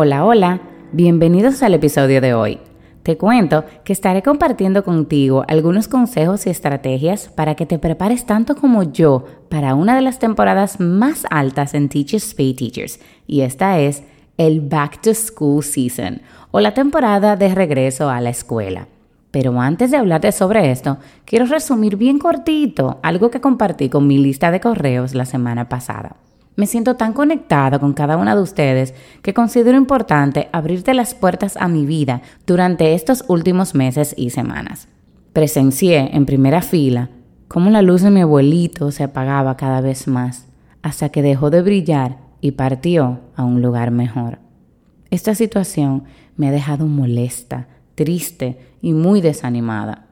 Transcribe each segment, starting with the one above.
Hola, hola, bienvenidos al episodio de hoy. Te cuento que estaré compartiendo contigo algunos consejos y estrategias para que te prepares tanto como yo para una de las temporadas más altas en Teachers Pay Teachers, y esta es el Back to School Season o la temporada de regreso a la escuela. Pero antes de hablarte sobre esto, quiero resumir bien cortito algo que compartí con mi lista de correos la semana pasada. Me siento tan conectada con cada una de ustedes que considero importante abrirte las puertas a mi vida durante estos últimos meses y semanas. Presencié en primera fila cómo la luz de mi abuelito se apagaba cada vez más hasta que dejó de brillar y partió a un lugar mejor. Esta situación me ha dejado molesta, triste y muy desanimada.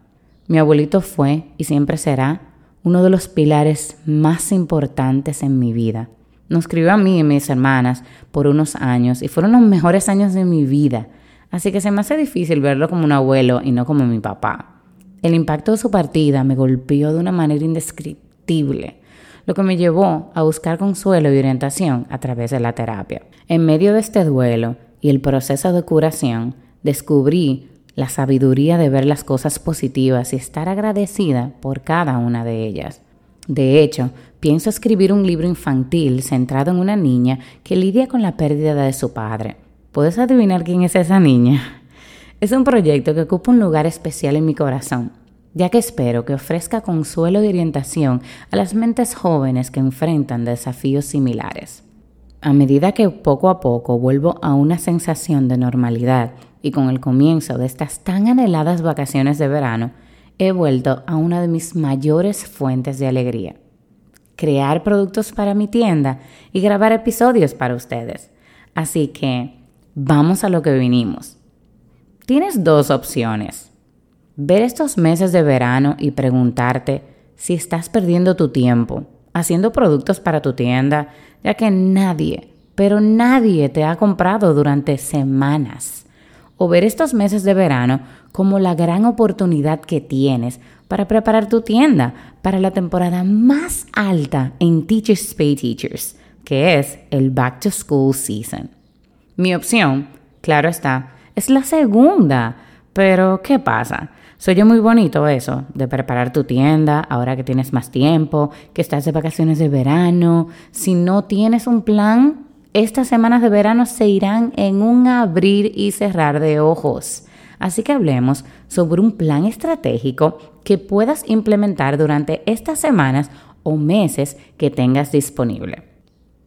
Mi abuelito fue y siempre será uno de los pilares más importantes en mi vida nos escribió a mí y mis hermanas por unos años y fueron los mejores años de mi vida. Así que se me hace difícil verlo como un abuelo y no como mi papá. El impacto de su partida me golpeó de una manera indescriptible, lo que me llevó a buscar consuelo y orientación a través de la terapia. En medio de este duelo y el proceso de curación, descubrí la sabiduría de ver las cosas positivas y estar agradecida por cada una de ellas. De hecho, pienso escribir un libro infantil centrado en una niña que lidia con la pérdida de su padre. ¿Puedes adivinar quién es esa niña? Es un proyecto que ocupa un lugar especial en mi corazón, ya que espero que ofrezca consuelo y orientación a las mentes jóvenes que enfrentan desafíos similares. A medida que poco a poco vuelvo a una sensación de normalidad y con el comienzo de estas tan anheladas vacaciones de verano, he vuelto a una de mis mayores fuentes de alegría. Crear productos para mi tienda y grabar episodios para ustedes. Así que vamos a lo que vinimos. Tienes dos opciones. Ver estos meses de verano y preguntarte si estás perdiendo tu tiempo haciendo productos para tu tienda, ya que nadie, pero nadie te ha comprado durante semanas o ver estos meses de verano como la gran oportunidad que tienes para preparar tu tienda para la temporada más alta en Teachers Pay Teachers, que es el Back to School Season. Mi opción, claro está, es la segunda, pero ¿qué pasa? Soy yo muy bonito eso, de preparar tu tienda ahora que tienes más tiempo, que estás de vacaciones de verano. Si no tienes un plan, estas semanas de verano se irán en un abrir y cerrar de ojos. Así que hablemos sobre un plan estratégico que puedas implementar durante estas semanas o meses que tengas disponible.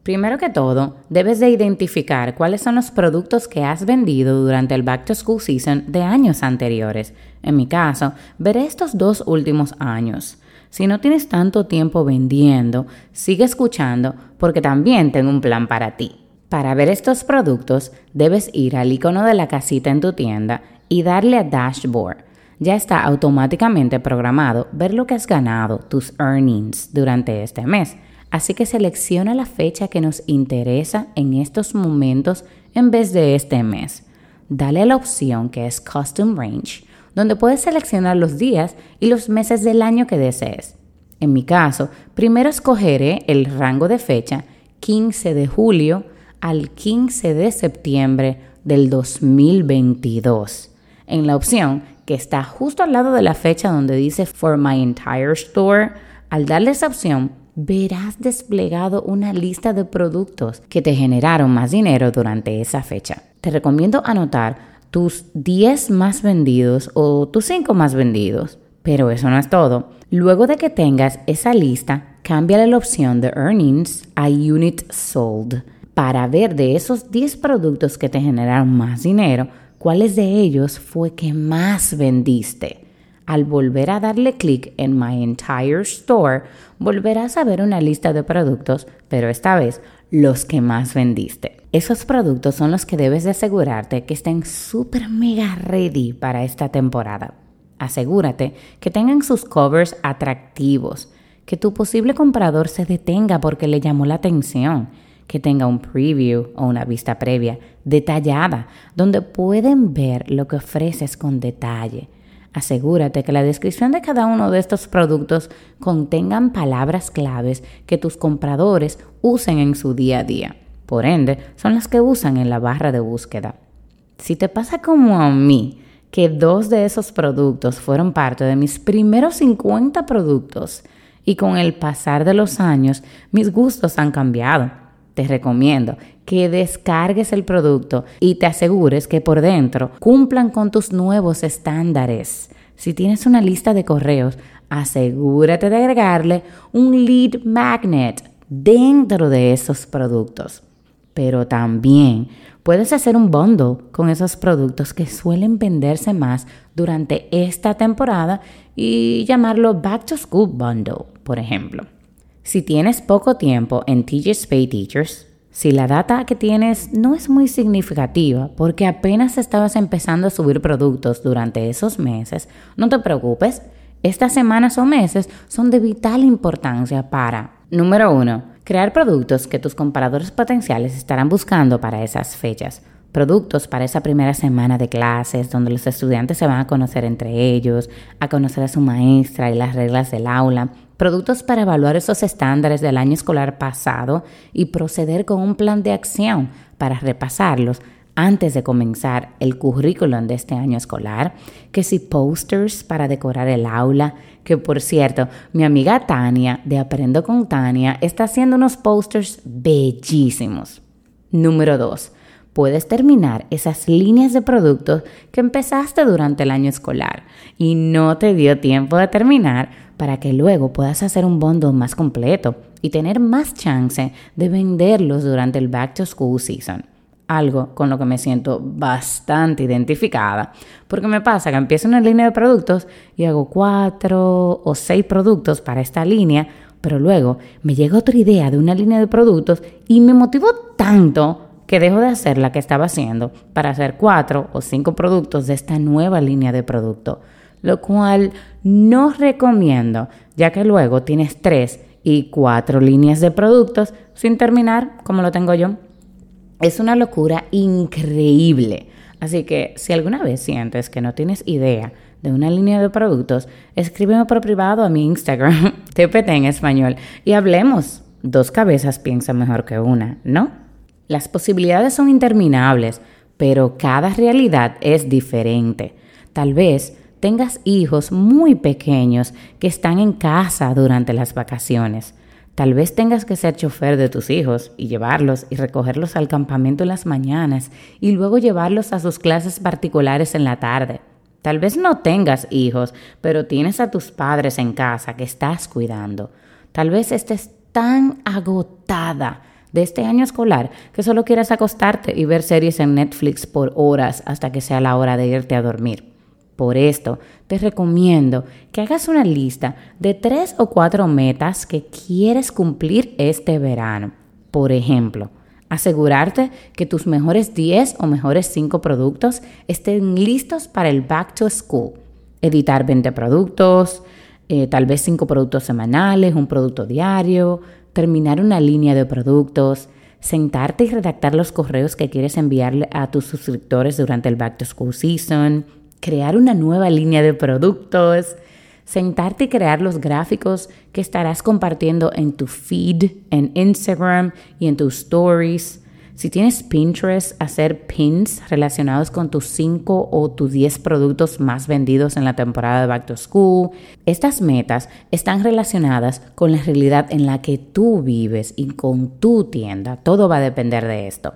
Primero que todo, debes de identificar cuáles son los productos que has vendido durante el Back to School Season de años anteriores. En mi caso, veré estos dos últimos años. Si no tienes tanto tiempo vendiendo, sigue escuchando porque también tengo un plan para ti. Para ver estos productos, debes ir al icono de la casita en tu tienda y darle a Dashboard. Ya está automáticamente programado ver lo que has ganado, tus earnings, durante este mes. Así que selecciona la fecha que nos interesa en estos momentos en vez de este mes. Dale la opción que es Custom Range donde puedes seleccionar los días y los meses del año que desees. En mi caso, primero escogeré el rango de fecha 15 de julio al 15 de septiembre del 2022. En la opción que está justo al lado de la fecha donde dice For My Entire Store, al darle esa opción, verás desplegado una lista de productos que te generaron más dinero durante esa fecha. Te recomiendo anotar tus 10 más vendidos o tus 5 más vendidos. Pero eso no es todo. Luego de que tengas esa lista, cámbiale la opción de Earnings a Unit Sold para ver de esos 10 productos que te generaron más dinero, cuáles de ellos fue que más vendiste. Al volver a darle clic en My Entire Store, volverás a ver una lista de productos, pero esta vez los que más vendiste. Esos productos son los que debes de asegurarte que estén súper mega ready para esta temporada. Asegúrate que tengan sus covers atractivos, que tu posible comprador se detenga porque le llamó la atención, que tenga un preview o una vista previa detallada, donde pueden ver lo que ofreces con detalle Asegúrate que la descripción de cada uno de estos productos contengan palabras claves que tus compradores usen en su día a día. Por ende, son las que usan en la barra de búsqueda. Si te pasa como a mí, que dos de esos productos fueron parte de mis primeros 50 productos y con el pasar de los años mis gustos han cambiado te recomiendo que descargues el producto y te asegures que por dentro cumplan con tus nuevos estándares. Si tienes una lista de correos, asegúrate de agregarle un lead magnet dentro de esos productos. Pero también puedes hacer un bundle con esos productos que suelen venderse más durante esta temporada y llamarlo Back to School Bundle, por ejemplo. Si tienes poco tiempo en TJ's Pay Teachers, si la data que tienes no es muy significativa porque apenas estabas empezando a subir productos durante esos meses, no te preocupes. Estas semanas o meses son de vital importancia para, número uno, crear productos que tus compradores potenciales estarán buscando para esas fechas. Productos para esa primera semana de clases donde los estudiantes se van a conocer entre ellos, a conocer a su maestra y las reglas del aula, productos para evaluar esos estándares del año escolar pasado y proceder con un plan de acción para repasarlos antes de comenzar el currículum de este año escolar, que si posters para decorar el aula, que por cierto, mi amiga Tania de Aprendo con Tania está haciendo unos posters bellísimos. Número 2 puedes terminar esas líneas de productos que empezaste durante el año escolar y no te dio tiempo de terminar para que luego puedas hacer un bundle más completo y tener más chance de venderlos durante el back to school season. Algo con lo que me siento bastante identificada, porque me pasa que empiezo una línea de productos y hago cuatro o seis productos para esta línea, pero luego me llega otra idea de una línea de productos y me motivó tanto que dejo de hacer la que estaba haciendo para hacer cuatro o cinco productos de esta nueva línea de producto, lo cual no recomiendo, ya que luego tienes tres y cuatro líneas de productos sin terminar como lo tengo yo. Es una locura increíble. Así que si alguna vez sientes que no tienes idea de una línea de productos, escríbeme por privado a mi Instagram, TPT en español, y hablemos. Dos cabezas piensan mejor que una, ¿no? Las posibilidades son interminables, pero cada realidad es diferente. Tal vez tengas hijos muy pequeños que están en casa durante las vacaciones. Tal vez tengas que ser chofer de tus hijos y llevarlos y recogerlos al campamento en las mañanas y luego llevarlos a sus clases particulares en la tarde. Tal vez no tengas hijos, pero tienes a tus padres en casa que estás cuidando. Tal vez estés tan agotada de este año escolar que solo quieras acostarte y ver series en Netflix por horas hasta que sea la hora de irte a dormir. Por esto, te recomiendo que hagas una lista de tres o cuatro metas que quieres cumplir este verano. Por ejemplo, asegurarte que tus mejores 10 o mejores 5 productos estén listos para el back to school. Editar 20 productos, eh, tal vez 5 productos semanales, un producto diario, terminar una línea de productos, sentarte y redactar los correos que quieres enviarle a tus suscriptores durante el Back to School Season, crear una nueva línea de productos, sentarte y crear los gráficos que estarás compartiendo en tu feed, en Instagram y en tus stories, si tienes Pinterest, hacer pins relacionados con tus 5 o tus 10 productos más vendidos en la temporada de Back to School. Estas metas están relacionadas con la realidad en la que tú vives y con tu tienda. Todo va a depender de esto.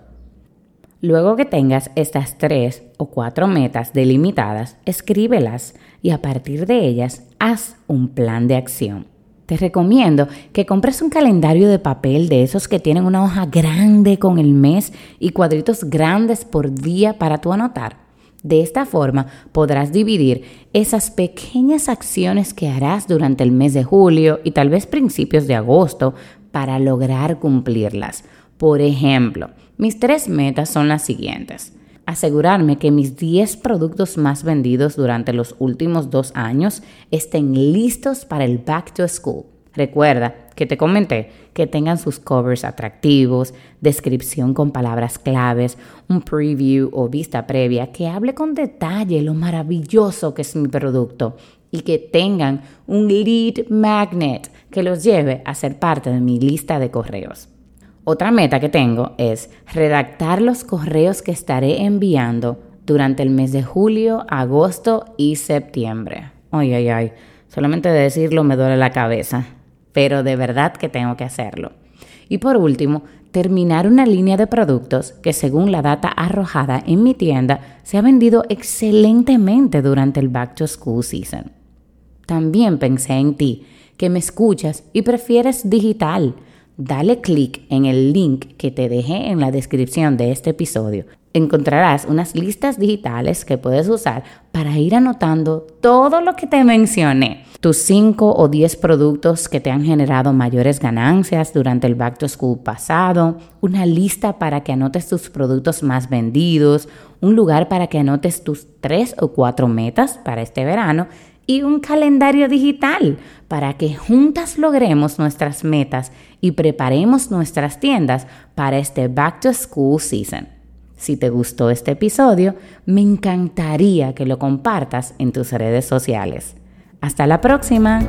Luego que tengas estas tres o cuatro metas delimitadas, escríbelas y a partir de ellas haz un plan de acción. Te recomiendo que compres un calendario de papel de esos que tienen una hoja grande con el mes y cuadritos grandes por día para tu anotar. De esta forma podrás dividir esas pequeñas acciones que harás durante el mes de julio y tal vez principios de agosto para lograr cumplirlas. Por ejemplo, mis tres metas son las siguientes. Asegurarme que mis 10 productos más vendidos durante los últimos dos años estén listos para el Back to School. Recuerda que te comenté que tengan sus covers atractivos, descripción con palabras claves, un preview o vista previa que hable con detalle lo maravilloso que es mi producto y que tengan un lead magnet que los lleve a ser parte de mi lista de correos. Otra meta que tengo es redactar los correos que estaré enviando durante el mes de julio, agosto y septiembre. Ay, ay, ay, solamente de decirlo me duele la cabeza pero de verdad que tengo que hacerlo. Y por último, terminar una línea de productos que según la data arrojada en mi tienda se ha vendido excelentemente durante el Back to School Season. También pensé en ti, que me escuchas y prefieres digital. Dale clic en el link que te dejé en la descripción de este episodio encontrarás unas listas digitales que puedes usar para ir anotando todo lo que te mencioné. Tus 5 o 10 productos que te han generado mayores ganancias durante el Back to School pasado, una lista para que anotes tus productos más vendidos, un lugar para que anotes tus 3 o 4 metas para este verano y un calendario digital para que juntas logremos nuestras metas y preparemos nuestras tiendas para este Back to School Season. Si te gustó este episodio, me encantaría que lo compartas en tus redes sociales. Hasta la próxima.